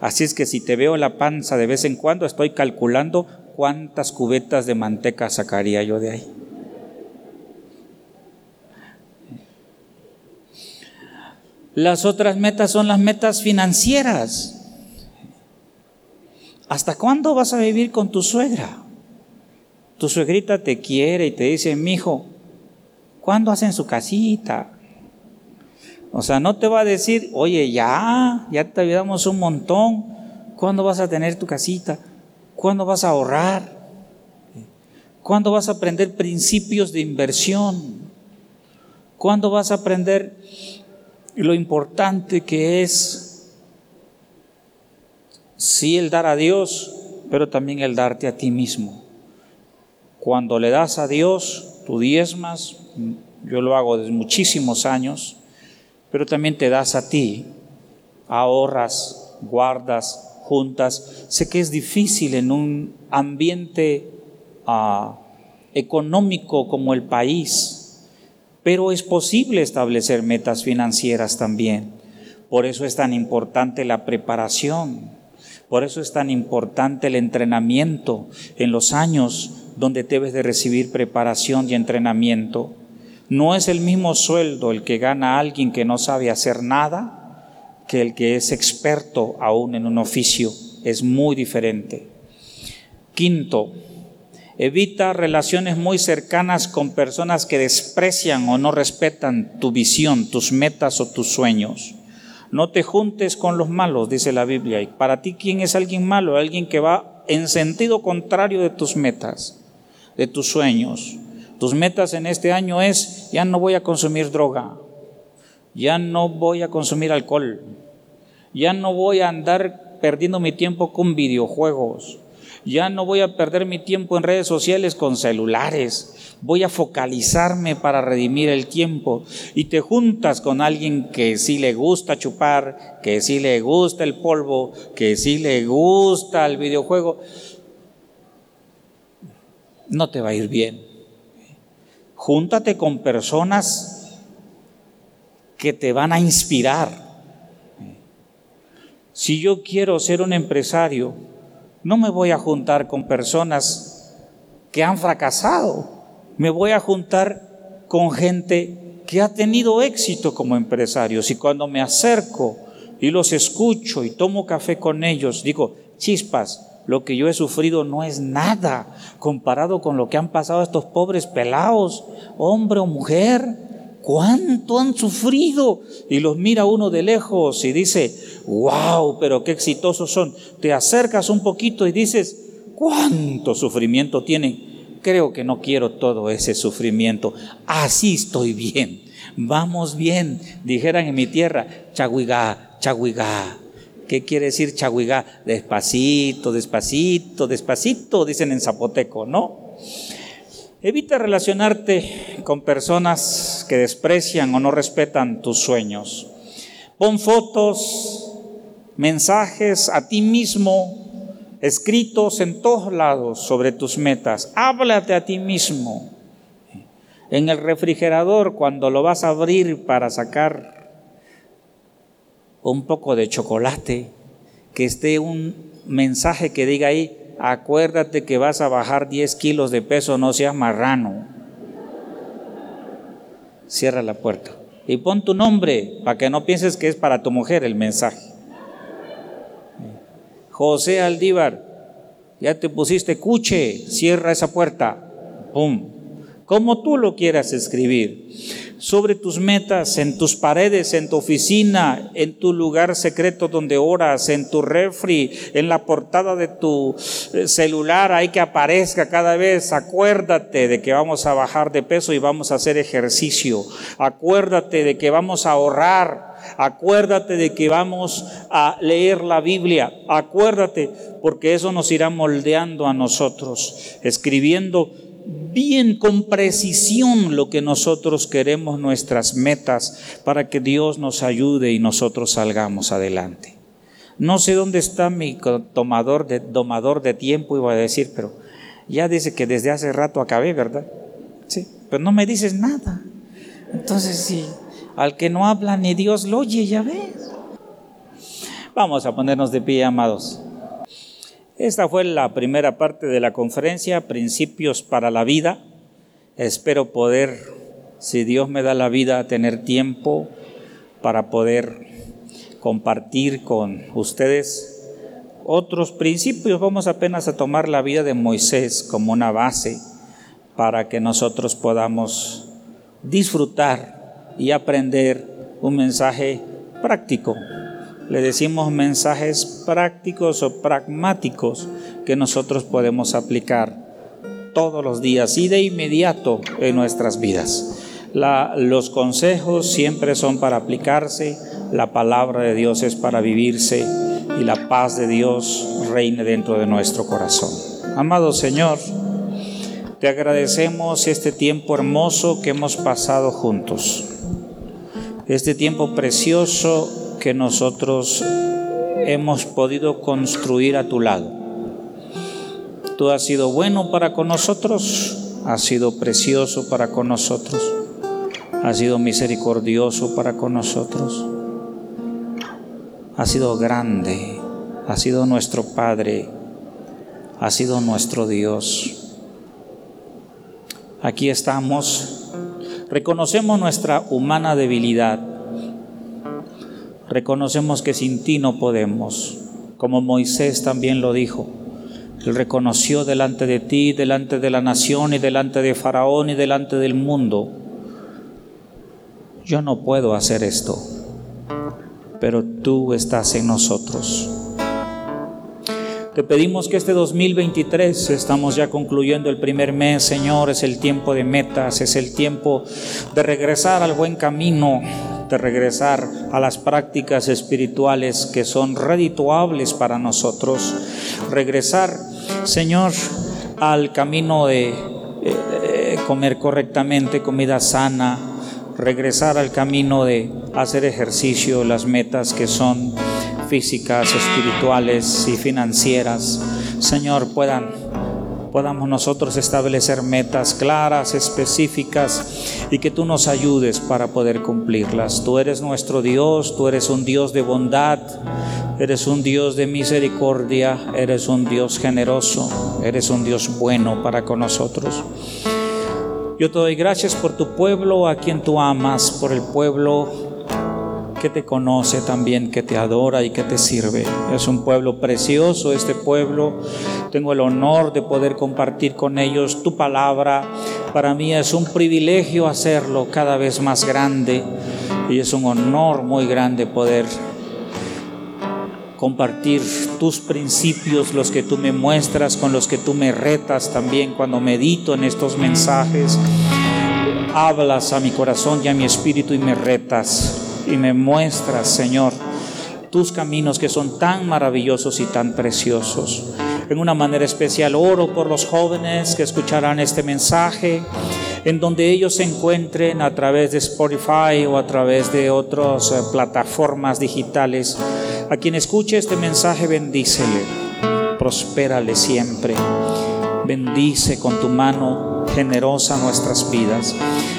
Así es que si te veo la panza de vez en cuando, estoy calculando cuántas cubetas de manteca sacaría yo de ahí. Las otras metas son las metas financieras. ¿Hasta cuándo vas a vivir con tu suegra? Tu suegrita te quiere y te dice, mi hijo, ¿cuándo hacen su casita? O sea, no te va a decir, oye, ya, ya te ayudamos un montón. ¿Cuándo vas a tener tu casita? ¿Cuándo vas a ahorrar? ¿Cuándo vas a aprender principios de inversión? ¿Cuándo vas a aprender lo importante que es, sí, el dar a Dios, pero también el darte a ti mismo? Cuando le das a Dios, tú diezmas, yo lo hago desde muchísimos años, pero también te das a ti, ahorras, guardas, juntas. Sé que es difícil en un ambiente ah, económico como el país, pero es posible establecer metas financieras también. Por eso es tan importante la preparación, por eso es tan importante el entrenamiento en los años donde debes de recibir preparación y entrenamiento. No es el mismo sueldo el que gana alguien que no sabe hacer nada que el que es experto aún en un oficio. Es muy diferente. Quinto, evita relaciones muy cercanas con personas que desprecian o no respetan tu visión, tus metas o tus sueños. No te juntes con los malos, dice la Biblia. Y para ti, ¿quién es alguien malo? Alguien que va en sentido contrario de tus metas, de tus sueños. Tus metas en este año es, ya no voy a consumir droga, ya no voy a consumir alcohol, ya no voy a andar perdiendo mi tiempo con videojuegos, ya no voy a perder mi tiempo en redes sociales con celulares, voy a focalizarme para redimir el tiempo. Y te juntas con alguien que sí le gusta chupar, que sí le gusta el polvo, que sí le gusta el videojuego, no te va a ir bien. Júntate con personas que te van a inspirar. Si yo quiero ser un empresario, no me voy a juntar con personas que han fracasado. Me voy a juntar con gente que ha tenido éxito como empresarios. Y cuando me acerco y los escucho y tomo café con ellos, digo, chispas, lo que yo he sufrido no es nada comparado con lo que han pasado estos pobres pelados, hombre o mujer. ¿Cuánto han sufrido? Y los mira uno de lejos y dice, wow, pero qué exitosos son. Te acercas un poquito y dices, ¿cuánto sufrimiento tienen? Creo que no quiero todo ese sufrimiento. Así estoy bien. Vamos bien, dijeran en mi tierra, chaguigá, chaguigá. ¿Qué quiere decir chahuigá? Despacito, despacito, despacito, dicen en zapoteco, ¿no? Evita relacionarte con personas que desprecian o no respetan tus sueños. Pon fotos, mensajes a ti mismo, escritos en todos lados sobre tus metas. Háblate a ti mismo. En el refrigerador, cuando lo vas a abrir para sacar un poco de chocolate, que esté un mensaje que diga ahí, acuérdate que vas a bajar 10 kilos de peso, no seas marrano. Cierra la puerta. Y pon tu nombre para que no pienses que es para tu mujer el mensaje. José Aldívar, ya te pusiste cuche, cierra esa puerta. Pum. Como tú lo quieras escribir sobre tus metas, en tus paredes, en tu oficina, en tu lugar secreto donde oras, en tu refri, en la portada de tu eh, celular, ahí que aparezca cada vez. Acuérdate de que vamos a bajar de peso y vamos a hacer ejercicio. Acuérdate de que vamos a ahorrar. Acuérdate de que vamos a leer la Biblia. Acuérdate, porque eso nos irá moldeando a nosotros, escribiendo bien con precisión lo que nosotros queremos, nuestras metas, para que Dios nos ayude y nosotros salgamos adelante. No sé dónde está mi tomador de, domador de tiempo, iba a decir, pero ya dice que desde hace rato acabé, ¿verdad? Sí, pero no me dices nada. Entonces, sí, Al que no habla ni Dios lo oye, ya ves. Vamos a ponernos de pie, amados. Esta fue la primera parte de la conferencia, Principios para la Vida. Espero poder, si Dios me da la vida, tener tiempo para poder compartir con ustedes otros principios. Vamos apenas a tomar la vida de Moisés como una base para que nosotros podamos disfrutar y aprender un mensaje práctico le decimos mensajes prácticos o pragmáticos que nosotros podemos aplicar todos los días y de inmediato en nuestras vidas. los consejos siempre son para aplicarse, la palabra de Dios es para vivirse y la paz de Dios reine dentro de nuestro corazón. Amado Señor, te agradecemos este tiempo hermoso que hemos pasado juntos, este tiempo precioso que nosotros hemos podido construir a tu lado. Tú has sido bueno para con nosotros, has sido precioso para con nosotros, has sido misericordioso para con nosotros, has sido grande, has sido nuestro Padre, has sido nuestro Dios. Aquí estamos, reconocemos nuestra humana debilidad reconocemos que sin ti no podemos, como Moisés también lo dijo. Él reconoció delante de ti, delante de la nación y delante de Faraón y delante del mundo, yo no puedo hacer esto, pero tú estás en nosotros. Te pedimos que este 2023, estamos ya concluyendo el primer mes, Señor, es el tiempo de metas, es el tiempo de regresar al buen camino, de regresar a las prácticas espirituales que son redituables para nosotros. Regresar, Señor, al camino de eh, comer correctamente, comida sana, regresar al camino de hacer ejercicio, las metas que son físicas, espirituales y financieras, Señor, puedan podamos nosotros establecer metas claras, específicas y que tú nos ayudes para poder cumplirlas. Tú eres nuestro Dios, tú eres un Dios de bondad, eres un Dios de misericordia, eres un Dios generoso, eres un Dios bueno para con nosotros. Yo te doy gracias por tu pueblo, a quien tú amas, por el pueblo que te conoce también, que te adora y que te sirve. Es un pueblo precioso este pueblo. Tengo el honor de poder compartir con ellos tu palabra. Para mí es un privilegio hacerlo cada vez más grande y es un honor muy grande poder compartir tus principios, los que tú me muestras, con los que tú me retas también cuando medito en estos mensajes. Hablas a mi corazón y a mi espíritu y me retas y me muestras, Señor, tus caminos que son tan maravillosos y tan preciosos. En una manera especial oro por los jóvenes que escucharán este mensaje, en donde ellos se encuentren a través de Spotify o a través de otras eh, plataformas digitales. A quien escuche este mensaje, bendícele, prospérale siempre. Bendice con tu mano generosa nuestras vidas.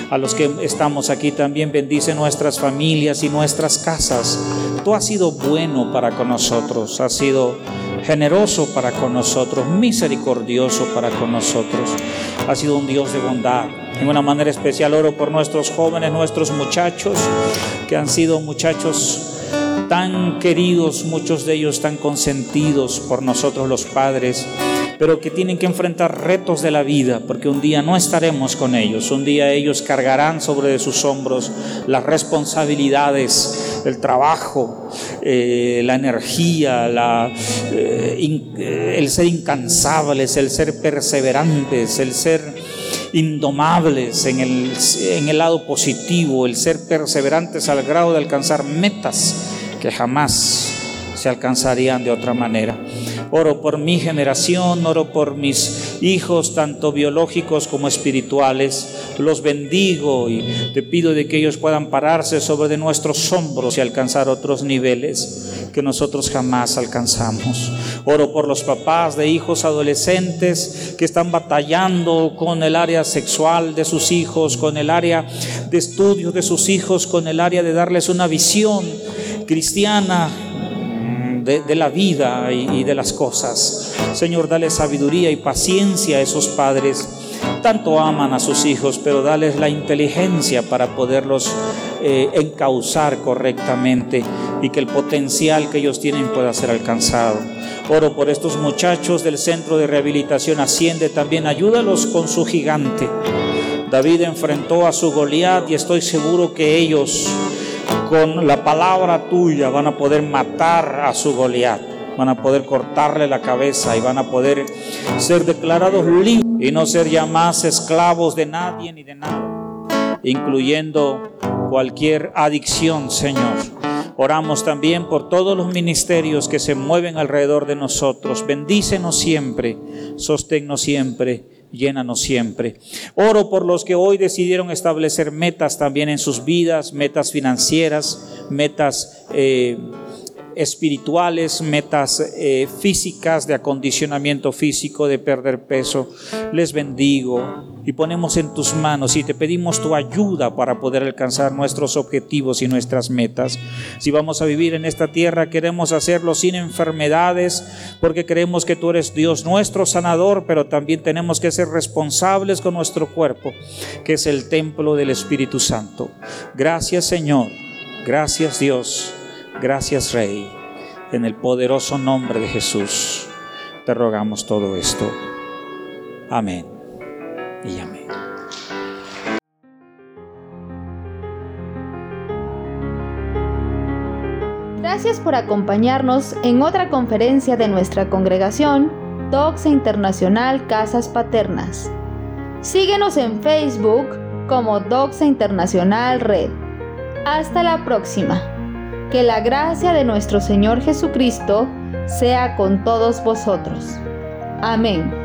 A los que estamos aquí también bendice nuestras familias y nuestras casas. Tú has sido bueno para con nosotros, has sido generoso para con nosotros, misericordioso para con nosotros. Has sido un Dios de bondad. En una manera especial oro por nuestros jóvenes, nuestros muchachos, que han sido muchachos tan queridos, muchos de ellos tan consentidos por nosotros los padres pero que tienen que enfrentar retos de la vida, porque un día no estaremos con ellos, un día ellos cargarán sobre sus hombros las responsabilidades, el trabajo, eh, la energía, la, eh, el ser incansables, el ser perseverantes, el ser indomables en el, en el lado positivo, el ser perseverantes al grado de alcanzar metas que jamás se alcanzarían de otra manera. Oro por mi generación, oro por mis hijos, tanto biológicos como espirituales. Los bendigo y te pido de que ellos puedan pararse sobre de nuestros hombros y alcanzar otros niveles que nosotros jamás alcanzamos. Oro por los papás de hijos adolescentes que están batallando con el área sexual de sus hijos, con el área de estudio de sus hijos, con el área de darles una visión cristiana de, la vida y, de las cosas. Señor, dale sabiduría y paciencia a esos padres tanto aman a sus hijos, pero dales la inteligencia para poderlos eh, encauzar correctamente y que el potencial que ellos tienen pueda ser alcanzado. Oro por estos muchachos del centro de rehabilitación Asciende también, ayúdalos con su gigante. David enfrentó a su Goliat y estoy seguro que ellos con la palabra tuya van a poder matar a su Goliat van a poder cortarle la cabeza y van a poder ser declarados libres y no ser ya más esclavos de nadie ni de nada, incluyendo cualquier adicción, Señor. Oramos también por todos los ministerios que se mueven alrededor de nosotros. Bendícenos siempre, sosténnos siempre, llénanos siempre. Oro por los que hoy decidieron establecer metas también en sus vidas, metas financieras, metas... Eh, espirituales, metas eh, físicas de acondicionamiento físico, de perder peso. Les bendigo y ponemos en tus manos y te pedimos tu ayuda para poder alcanzar nuestros objetivos y nuestras metas. Si vamos a vivir en esta tierra, queremos hacerlo sin enfermedades, porque creemos que tú eres Dios nuestro sanador, pero también tenemos que ser responsables con nuestro cuerpo, que es el templo del Espíritu Santo. Gracias Señor, gracias Dios. Gracias Rey, en el poderoso nombre de Jesús te rogamos todo esto. Amén y amén. Gracias por acompañarnos en otra conferencia de nuestra congregación, Doxa Internacional Casas Paternas. Síguenos en Facebook como Doxa Internacional Red. Hasta la próxima. Que la gracia de nuestro Señor Jesucristo sea con todos vosotros. Amén.